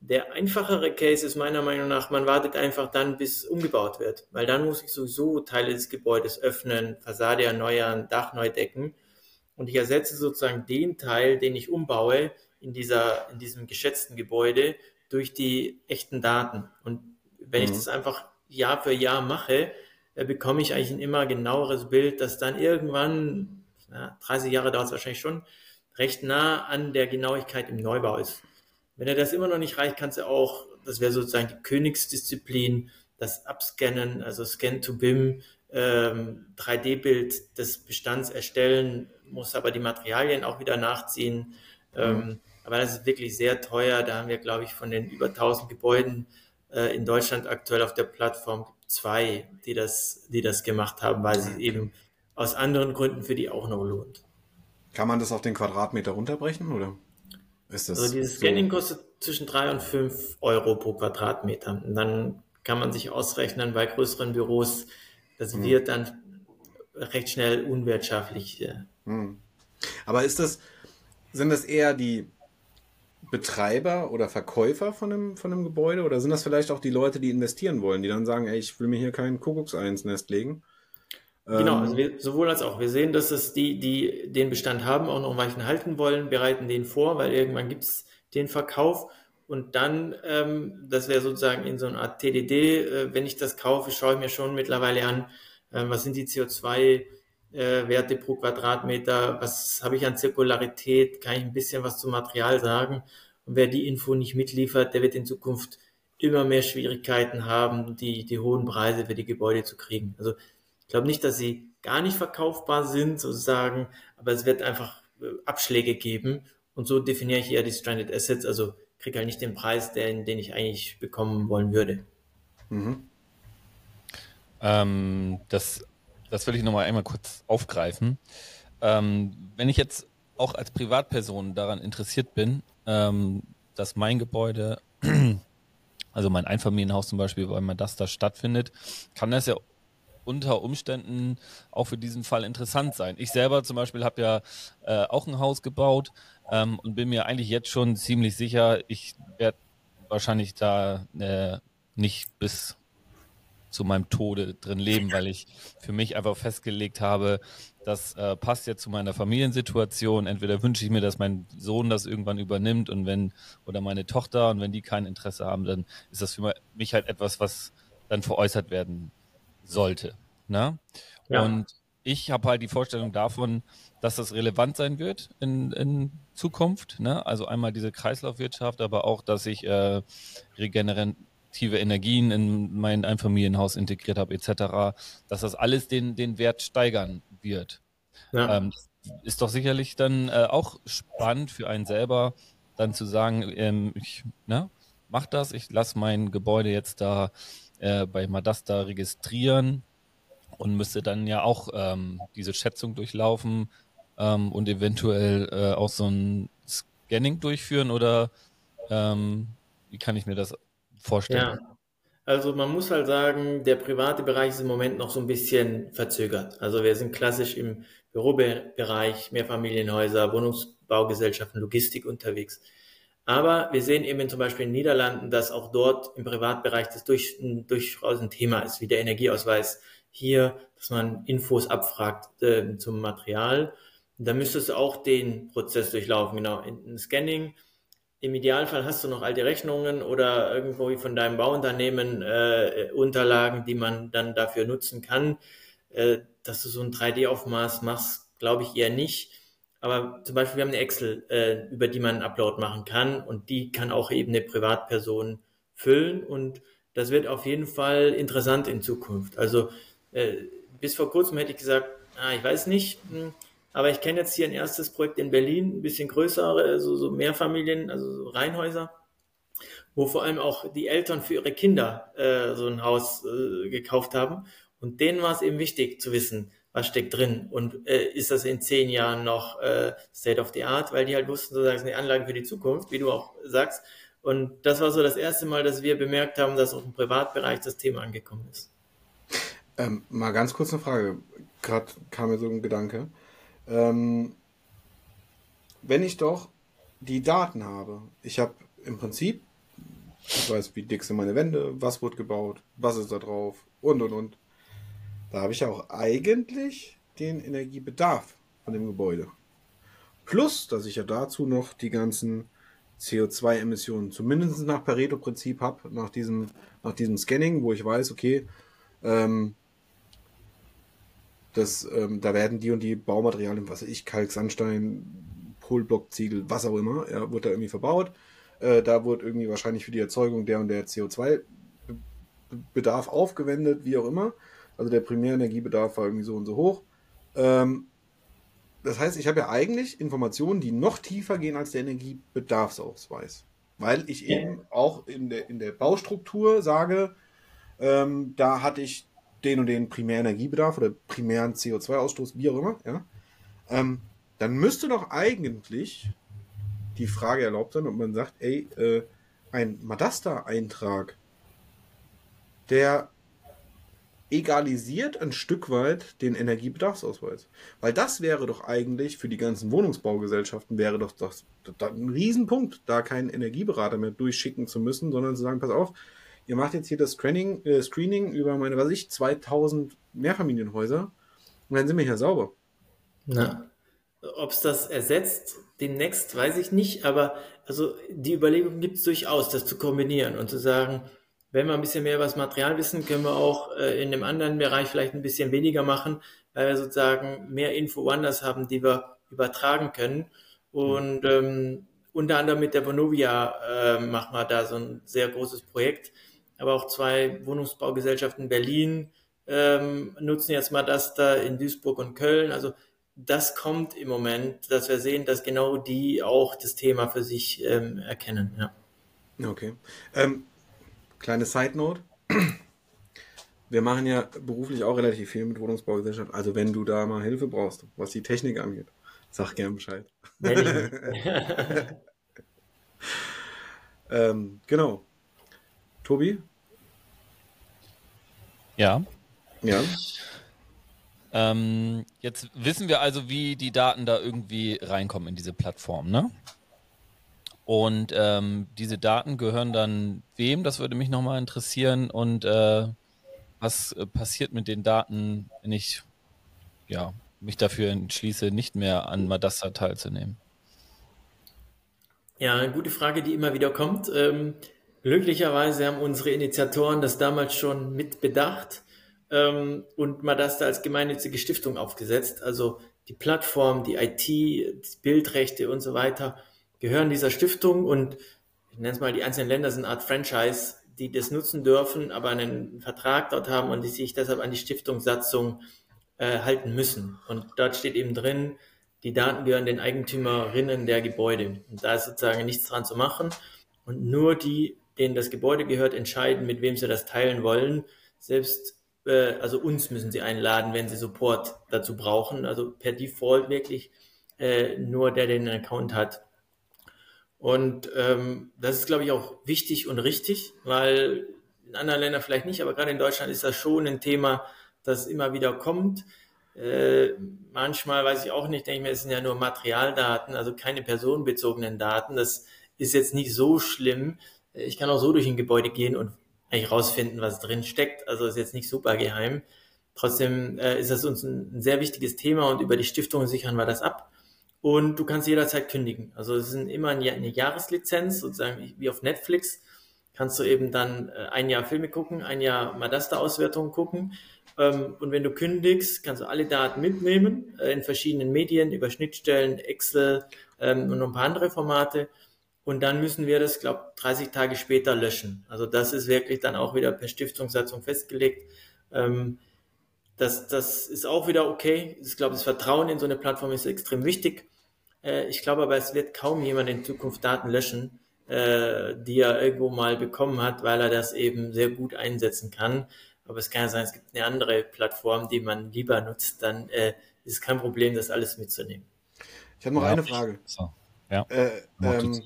Der einfachere Case ist meiner Meinung nach, man wartet einfach dann, bis umgebaut wird, weil dann muss ich sowieso Teile des Gebäudes öffnen, Fassade erneuern, Dach neu decken und ich ersetze sozusagen den Teil, den ich umbaue in dieser, in diesem geschätzten Gebäude durch die echten Daten. Und wenn mhm. ich das einfach Jahr für Jahr mache, äh, bekomme ich eigentlich ein immer genaueres Bild, dass dann irgendwann, na, 30 Jahre dauert es wahrscheinlich schon, recht nah an der Genauigkeit im Neubau ist. Wenn er das immer noch nicht reicht, kannst du auch, das wäre sozusagen die Königsdisziplin, das Abscannen, also Scan to BIM, ähm, 3D-Bild des Bestands erstellen, muss aber die Materialien auch wieder nachziehen. Ähm, mhm. Aber das ist wirklich sehr teuer. Da haben wir, glaube ich, von den über 1000 Gebäuden äh, in Deutschland aktuell auf der Plattform zwei, die das, die das gemacht haben, weil sie eben aus anderen Gründen für die auch noch lohnt. Kann man das auf den Quadratmeter runterbrechen oder? Ist das also dieses Scanning kostet zwischen drei und fünf Euro pro Quadratmeter. Und dann kann man sich ausrechnen bei größeren Büros, das hm. wird dann recht schnell unwirtschaftlich. Hm. Aber ist das, sind das eher die Betreiber oder Verkäufer von einem, von einem Gebäude oder sind das vielleicht auch die Leute, die investieren wollen, die dann sagen, ey, ich will mir hier kein Kuckucksei ins Nest legen? Genau, also wir, sowohl als auch. Wir sehen, dass es die, die den Bestand haben, auch noch Weichen halten wollen, bereiten den vor, weil irgendwann gibt es den Verkauf. Und dann, ähm, das wäre sozusagen in so einer Art TDD, äh, wenn ich das kaufe, schaue ich mir schon mittlerweile an, äh, was sind die CO2-Werte äh, pro Quadratmeter, was habe ich an Zirkularität, kann ich ein bisschen was zum Material sagen. Und wer die Info nicht mitliefert, der wird in Zukunft immer mehr Schwierigkeiten haben, die, die hohen Preise für die Gebäude zu kriegen. Also ich glaube nicht, dass sie gar nicht verkaufbar sind, sozusagen, aber es wird einfach äh, Abschläge geben. Und so definiere ich eher die Stranded Assets, also kriege halt nicht den Preis, den, den ich eigentlich bekommen wollen würde. Mhm. Ähm, das, das will ich nochmal einmal kurz aufgreifen. Ähm, wenn ich jetzt auch als Privatperson daran interessiert bin, ähm, dass mein Gebäude, also mein Einfamilienhaus zum Beispiel, weil man das da stattfindet, kann das ja unter Umständen auch für diesen Fall interessant sein. Ich selber zum Beispiel habe ja äh, auch ein Haus gebaut ähm, und bin mir eigentlich jetzt schon ziemlich sicher, ich werde wahrscheinlich da äh, nicht bis zu meinem Tode drin leben, weil ich für mich einfach festgelegt habe, das äh, passt jetzt zu meiner Familiensituation. Entweder wünsche ich mir, dass mein Sohn das irgendwann übernimmt und wenn, oder meine Tochter, und wenn die kein Interesse haben, dann ist das für mich halt etwas, was dann veräußert werden sollte. Ne? Ja. Und ich habe halt die Vorstellung davon, dass das relevant sein wird in, in Zukunft. Ne? Also einmal diese Kreislaufwirtschaft, aber auch, dass ich äh, regenerative Energien in mein Einfamilienhaus integriert habe, etc., dass das alles den, den Wert steigern wird. Ja. Ähm, ist doch sicherlich dann äh, auch spannend für einen selber, dann zu sagen, ähm, ich ne, mach das, ich lasse mein Gebäude jetzt da äh, bei Madasta registrieren und müsste dann ja auch ähm, diese Schätzung durchlaufen ähm, und eventuell äh, auch so ein Scanning durchführen oder ähm, wie kann ich mir das vorstellen? Ja. Also man muss halt sagen, der private Bereich ist im Moment noch so ein bisschen verzögert. Also wir sind klassisch im Bürobereich, Mehrfamilienhäuser, Wohnungsbaugesellschaften, Logistik unterwegs. Aber wir sehen eben zum Beispiel in den Niederlanden, dass auch dort im Privatbereich das durch, durchaus ein Thema ist, wie der Energieausweis hier, dass man Infos abfragt äh, zum Material. Da müsstest du auch den Prozess durchlaufen, genau, in, in Scanning. Im Idealfall hast du noch alte Rechnungen oder irgendwo von deinem Bauunternehmen äh, Unterlagen, die man dann dafür nutzen kann. Äh, dass du so ein 3D-Aufmaß machst, glaube ich eher nicht. Aber zum Beispiel, wir haben eine Excel, äh, über die man einen Upload machen kann und die kann auch eben eine Privatperson füllen und das wird auf jeden Fall interessant in Zukunft. Also äh, bis vor kurzem hätte ich gesagt, ah, ich weiß nicht, hm, aber ich kenne jetzt hier ein erstes Projekt in Berlin, ein bisschen größere, also so Mehrfamilien, also so Reihenhäuser, wo vor allem auch die Eltern für ihre Kinder äh, so ein Haus äh, gekauft haben. Und denen war es eben wichtig zu wissen, was steckt drin und äh, ist das in zehn Jahren noch äh, State of the Art, weil die halt wussten, sozusagen, es ist eine Anlage für die Zukunft, wie du auch sagst. Und das war so das erste Mal, dass wir bemerkt haben, dass auch im Privatbereich das Thema angekommen ist. Ähm, mal ganz kurz eine Frage. Gerade kam mir so ein Gedanke. Ähm, wenn ich doch die Daten habe, ich habe im Prinzip, ich weiß, wie dick sind meine Wände, was wird gebaut, was ist da drauf und und und. Da habe ich auch eigentlich den Energiebedarf von dem Gebäude. Plus, dass ich ja dazu noch die ganzen CO2-Emissionen, zumindest nach Pareto-Prinzip habe, nach diesem, nach diesem Scanning, wo ich weiß, okay, ähm, das, ähm, da werden die und die Baumaterialien, was weiß ich, Kalk, Sandstein, Kohlblockziegel, was auch immer, ja, wurde da irgendwie verbaut. Äh, da wurde irgendwie wahrscheinlich für die Erzeugung der und der CO2-Bedarf aufgewendet, wie auch immer. Also der Primärenergiebedarf war irgendwie so und so hoch. Ähm, das heißt, ich habe ja eigentlich Informationen, die noch tiefer gehen als der Energiebedarfsausweis. Weil ich eben auch in der, in der Baustruktur sage, ähm, da hatte ich den und den Primärenergiebedarf oder primären CO2-Ausstoß, wie auch immer, ja. Ähm, dann müsste doch eigentlich die Frage erlaubt sein, ob man sagt, ey, äh, ein Madasta-Eintrag, der egalisiert ein Stück weit den Energiebedarfsausweis. Weil das wäre doch eigentlich für die ganzen Wohnungsbaugesellschaften wäre doch das, das, ein Riesenpunkt, da keinen Energieberater mehr durchschicken zu müssen, sondern zu sagen, pass auf, ihr macht jetzt hier das Screening, äh, Screening über meine, was ich, 2000 Mehrfamilienhäuser und dann sind wir hier sauber. Na, ob es das ersetzt, demnächst weiß ich nicht, aber also die Überlegung gibt es durchaus, das zu kombinieren und zu sagen, wenn wir ein bisschen mehr über das Material wissen, können wir auch äh, in dem anderen Bereich vielleicht ein bisschen weniger machen, weil wir sozusagen mehr Info woanders haben, die wir übertragen können. Und ähm, unter anderem mit der Vonovia äh, machen wir da so ein sehr großes Projekt. Aber auch zwei Wohnungsbaugesellschaften in Berlin ähm, nutzen jetzt mal das da in Duisburg und Köln. Also das kommt im Moment, dass wir sehen, dass genau die auch das Thema für sich ähm, erkennen. Ja. Okay. Ähm, Kleine Side Note. Wir machen ja beruflich auch relativ viel mit Wohnungsbaugesellschaft. Also wenn du da mal Hilfe brauchst, was die Technik angeht, sag gern Bescheid. ähm, genau. Tobi? Ja. Ja. Ähm, jetzt wissen wir also, wie die Daten da irgendwie reinkommen in diese Plattform, ne? Und ähm, diese Daten gehören dann wem? Das würde mich nochmal interessieren. Und äh, was äh, passiert mit den Daten, wenn ich ja, mich dafür entschließe, nicht mehr an Madasta teilzunehmen? Ja, eine gute Frage, die immer wieder kommt. Ähm, glücklicherweise haben unsere Initiatoren das damals schon mit bedacht ähm, und Madasta als gemeinnützige Stiftung aufgesetzt. Also die Plattform, die IT, die Bildrechte und so weiter gehören dieser Stiftung und ich nenne es mal, die einzelnen Länder sind eine Art Franchise, die das nutzen dürfen, aber einen Vertrag dort haben und die sich deshalb an die Stiftungssatzung äh, halten müssen. Und dort steht eben drin, die Daten gehören den Eigentümerinnen der Gebäude. Und da ist sozusagen nichts dran zu machen. Und nur die, denen das Gebäude gehört, entscheiden, mit wem sie das teilen wollen. Selbst, äh, also uns müssen sie einladen, wenn sie Support dazu brauchen. Also per Default wirklich äh, nur der, der den Account hat, und ähm, das ist, glaube ich, auch wichtig und richtig, weil in anderen Ländern vielleicht nicht, aber gerade in Deutschland ist das schon ein Thema, das immer wieder kommt. Äh, manchmal weiß ich auch nicht, denke ich mir, es sind ja nur Materialdaten, also keine personenbezogenen Daten. Das ist jetzt nicht so schlimm. Ich kann auch so durch ein Gebäude gehen und eigentlich rausfinden, was drin steckt. Also ist jetzt nicht super geheim. Trotzdem äh, ist das uns ein, ein sehr wichtiges Thema und über die Stiftung sichern wir das ab. Und du kannst jederzeit kündigen. Also es ist immer eine Jahreslizenz, sozusagen wie auf Netflix. Kannst du eben dann äh, ein Jahr Filme gucken, ein Jahr Madasta-Auswertungen gucken. Ähm, und wenn du kündigst, kannst du alle Daten mitnehmen äh, in verschiedenen Medien, über Schnittstellen, Excel ähm, und noch ein paar andere Formate. Und dann müssen wir das, glaube 30 Tage später löschen. Also das ist wirklich dann auch wieder per Stiftungssatzung festgelegt. Ähm, das, das ist auch wieder okay. Ich glaube, das Vertrauen in so eine Plattform ist extrem wichtig. Äh, ich glaube aber, es wird kaum jemand in Zukunft Daten löschen, äh, die er irgendwo mal bekommen hat, weil er das eben sehr gut einsetzen kann. Aber es kann ja sein, es gibt eine andere Plattform, die man lieber nutzt, dann äh, ist es kein Problem, das alles mitzunehmen. Ich habe noch ja, eine Frage. So. Ja. Äh, ähm,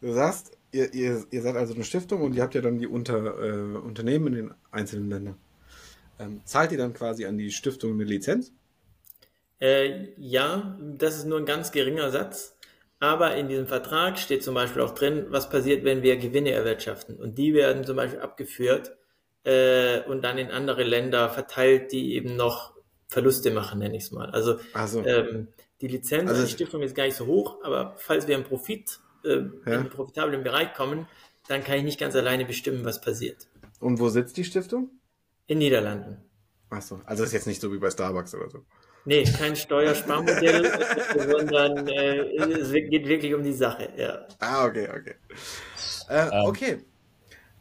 du sagst, ihr, ihr, ihr seid also eine Stiftung und ihr habt ja dann die Unter, äh, Unternehmen in den einzelnen Ländern. Ähm, zahlt ihr dann quasi an die Stiftung eine Lizenz? Äh, ja, das ist nur ein ganz geringer Satz. Aber in diesem Vertrag steht zum Beispiel auch drin, was passiert, wenn wir Gewinne erwirtschaften. Und die werden zum Beispiel abgeführt äh, und dann in andere Länder verteilt, die eben noch Verluste machen, nenne ich es mal. Also so. ähm, die Lizenz also, die Stiftung ist gar nicht so hoch, aber falls wir im Profit, äh, ja. in einen profitablen Bereich kommen, dann kann ich nicht ganz alleine bestimmen, was passiert. Und wo sitzt die Stiftung? In Niederlanden. Ach so, also ist jetzt nicht so wie bei Starbucks oder so. Nee, kein Steuersparmodell, sondern äh, es geht wirklich um die Sache. Ja. Ah, okay, okay. Äh, Ähm, okay.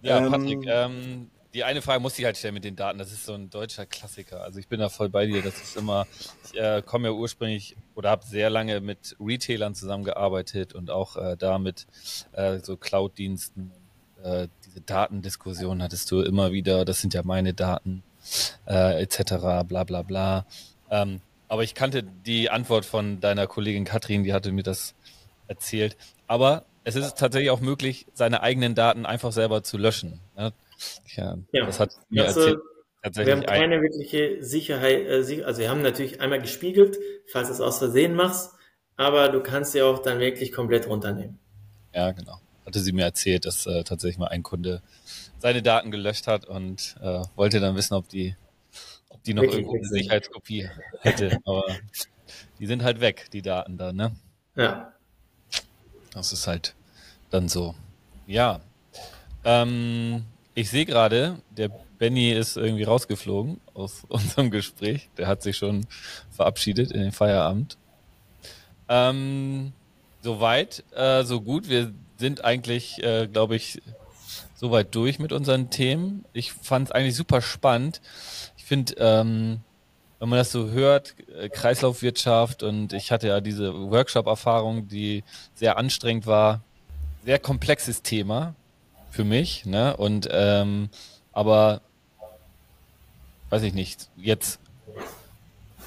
Ja, Ähm, Patrick, ähm, die eine Frage musste ich halt stellen mit den Daten. Das ist so ein deutscher Klassiker. Also ich bin da voll bei dir. Das ist immer, ich äh, komme ja ursprünglich oder habe sehr lange mit Retailern zusammengearbeitet und auch äh, da mit äh, so Cloud-Diensten. Äh, diese Datendiskussion hattest du immer wieder. Das sind ja meine Daten äh, etc. Bla bla bla. Ähm, aber ich kannte die Antwort von deiner Kollegin Katrin, die hatte mir das erzählt. Aber es ist tatsächlich auch möglich, seine eigenen Daten einfach selber zu löschen. Ja, ja, das hat mir Also, erzählt. Wir haben ein, keine wirkliche Sicherheit, äh, also wir haben natürlich einmal gespiegelt, falls du es aus Versehen machst, aber du kannst sie auch dann wirklich komplett runternehmen. ja, genau. Hatte sie mir erzählt, dass äh, tatsächlich mal ein Kunde seine Daten gelöscht hat und äh, wollte dann wissen, ob die, ob die noch Wirklich irgendwo eine. Sicherheitskopie hätte. Aber die sind halt weg, die Daten da, ne? Ja. Das ist halt dann so. Ja. Ähm, ich sehe gerade, der Benny ist irgendwie rausgeflogen aus unserem Gespräch. Der hat sich schon verabschiedet in den Feierabend. Ähm, soweit, äh, so gut. Wir sind eigentlich, äh, glaube ich, soweit durch mit unseren Themen. Ich fand es eigentlich super spannend. Ich finde, ähm, wenn man das so hört, äh, Kreislaufwirtschaft und ich hatte ja diese Workshop-Erfahrung, die sehr anstrengend war, sehr komplexes Thema für mich, ne? Und ähm, aber weiß ich nicht, jetzt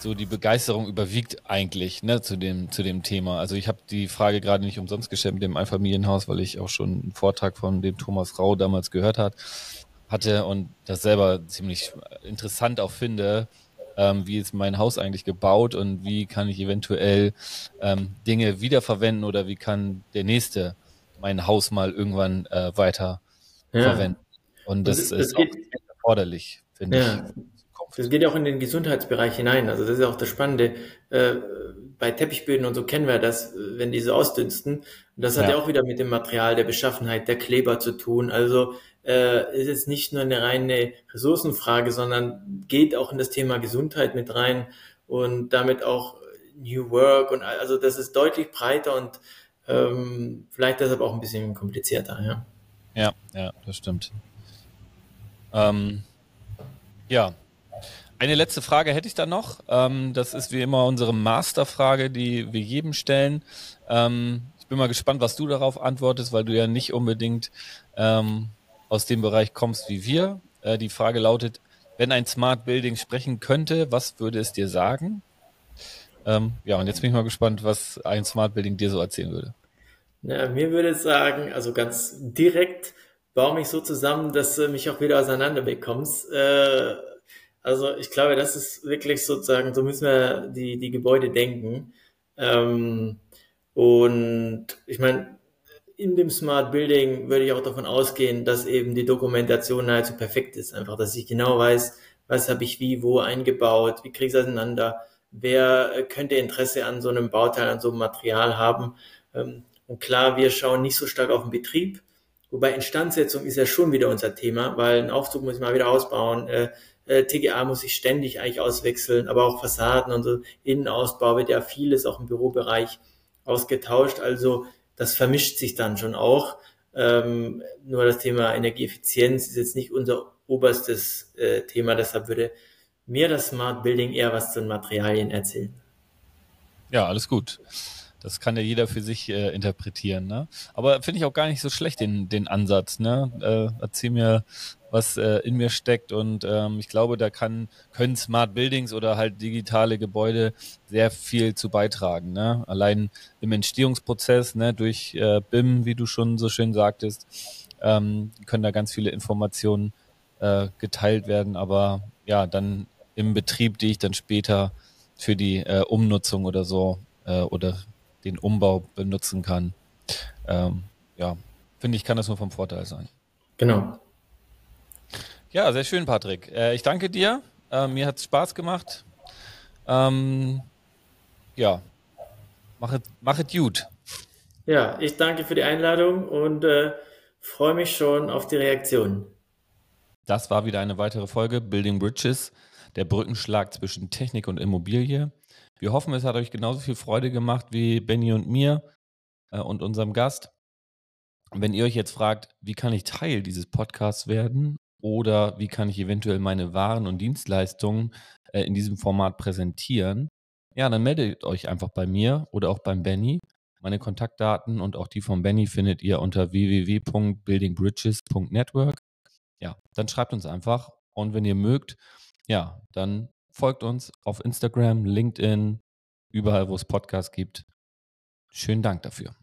so die Begeisterung überwiegt eigentlich ne, zu dem zu dem Thema. Also ich habe die Frage gerade nicht umsonst gestellt mit dem Einfamilienhaus, weil ich auch schon einen Vortrag von dem Thomas Rau damals gehört hat, hatte und das selber ziemlich interessant auch finde, ähm, wie ist mein Haus eigentlich gebaut und wie kann ich eventuell ähm, Dinge wiederverwenden oder wie kann der nächste mein Haus mal irgendwann äh, weiter Ja. verwenden. Und das es- ist es auch geht- erforderlich, finde Ja. ich. Das geht ja auch in den Gesundheitsbereich hinein. Also das ist auch das Spannende. Äh, bei Teppichböden und so kennen wir das, wenn die so ausdünsten. Und das hat Ja. ja auch wieder mit dem Material, der Beschaffenheit, der Kleber zu tun. Also äh, ist jetzt nicht nur eine reine Ressourcenfrage, sondern geht auch in das Thema Gesundheit mit rein und damit auch New Work und also das ist deutlich breiter und ähm, vielleicht deshalb auch ein bisschen komplizierter. Ja. Ja, ja, das stimmt. Ähm, ja. Eine letzte Frage hätte ich da noch. Ähm, das ist wie immer unsere Masterfrage, die wir jedem stellen. Ähm, ich bin mal gespannt, was du darauf antwortest, weil du ja nicht unbedingt ähm, aus dem Bereich kommst wie wir. Äh, die Frage lautet, wenn ein Smart Building sprechen könnte, was würde es dir sagen? Ähm, ja, und jetzt bin ich mal gespannt, was ein Smart Building dir so erzählen würde. Ja, mir würde es sagen, also ganz direkt, baue mich so zusammen, dass du mich auch wieder auseinander bekommst. Äh, also ich glaube, das ist wirklich sozusagen, so müssen wir die, die Gebäude denken. Ähm, und ich meine, in dem Smart Building würde ich auch davon ausgehen, dass eben die Dokumentation nahezu perfekt ist. Einfach, dass ich genau weiß, was habe ich wie, wo eingebaut, wie kriege ich es auseinander, wer äh, könnte Interesse an so einem Bauteil, an so einem Material haben. Ähm, und klar, wir schauen nicht so stark auf den Betrieb, wobei Instandsetzung ist ja schon wieder unser Thema, weil ein Aufzug muss ich mal wieder ausbauen, äh, äh, TGA muss ich ständig eigentlich auswechseln, aber auch Fassaden und so, Innenausbau wird ja vieles auch im Bürobereich ausgetauscht, also das vermischt sich dann schon auch. Ähm, nur das Thema Energieeffizienz ist jetzt nicht unser oberstes äh, Thema, deshalb würde mir das Smart Building eher was zu den Materialien erzählen. Ja, alles gut. Das kann ja jeder für sich äh, interpretieren, ne? Aber finde ich auch gar nicht so schlecht, den, den Ansatz, ne? Äh, erzähl mir, was äh, in mir steckt und ähm, ich glaube, da kann, können Smart Buildings oder halt digitale Gebäude sehr viel zu beitragen, ne? Allein im Entstehungsprozess, ne, durch äh, BIM, wie du schon so schön sagtest, ähm, können da ganz viele Informationen äh, geteilt werden, aber ja, dann im Betrieb, die ich dann später für die äh, Umnutzung oder so äh, oder den Umbau benutzen kann. Ähm, ja, finde ich, kann das nur vom Vorteil sein. Genau. Ja, sehr schön, Patrick. Äh, ich danke dir. Äh, mir hat es Spaß gemacht. Ähm, ja, machet, machet gut. Ja, ich danke für die Einladung und äh, freue mich schon auf die Reaktion. Das war wieder eine weitere Folge Building Bridges, der Brückenschlag zwischen Technik und Immobilie. Wir hoffen, es hat euch genauso viel Freude gemacht wie Benny und mir äh, und unserem Gast. Wenn ihr euch jetzt fragt, wie kann ich Teil dieses Podcasts werden oder wie kann ich eventuell meine Waren und Dienstleistungen äh, in diesem Format präsentieren, ja, dann meldet euch einfach bei mir oder auch beim Benny. Meine Kontaktdaten und auch die von Benny findet ihr unter www.buildingbridges.network. Ja, dann schreibt uns einfach und wenn ihr mögt, ja, dann folgt uns auf Instagram, LinkedIn, überall, wo es Podcasts gibt. Schönen Dank dafür.